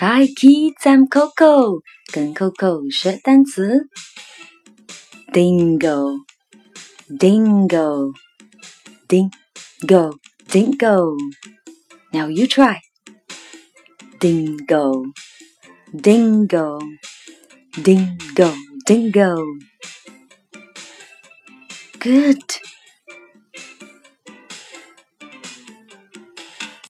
Hi kids, I'm Coco，跟 Coco 学单词。Dingo, dingo, dingo, dingo. Now you try. Dingo, dingo, dingo, dingo. Good.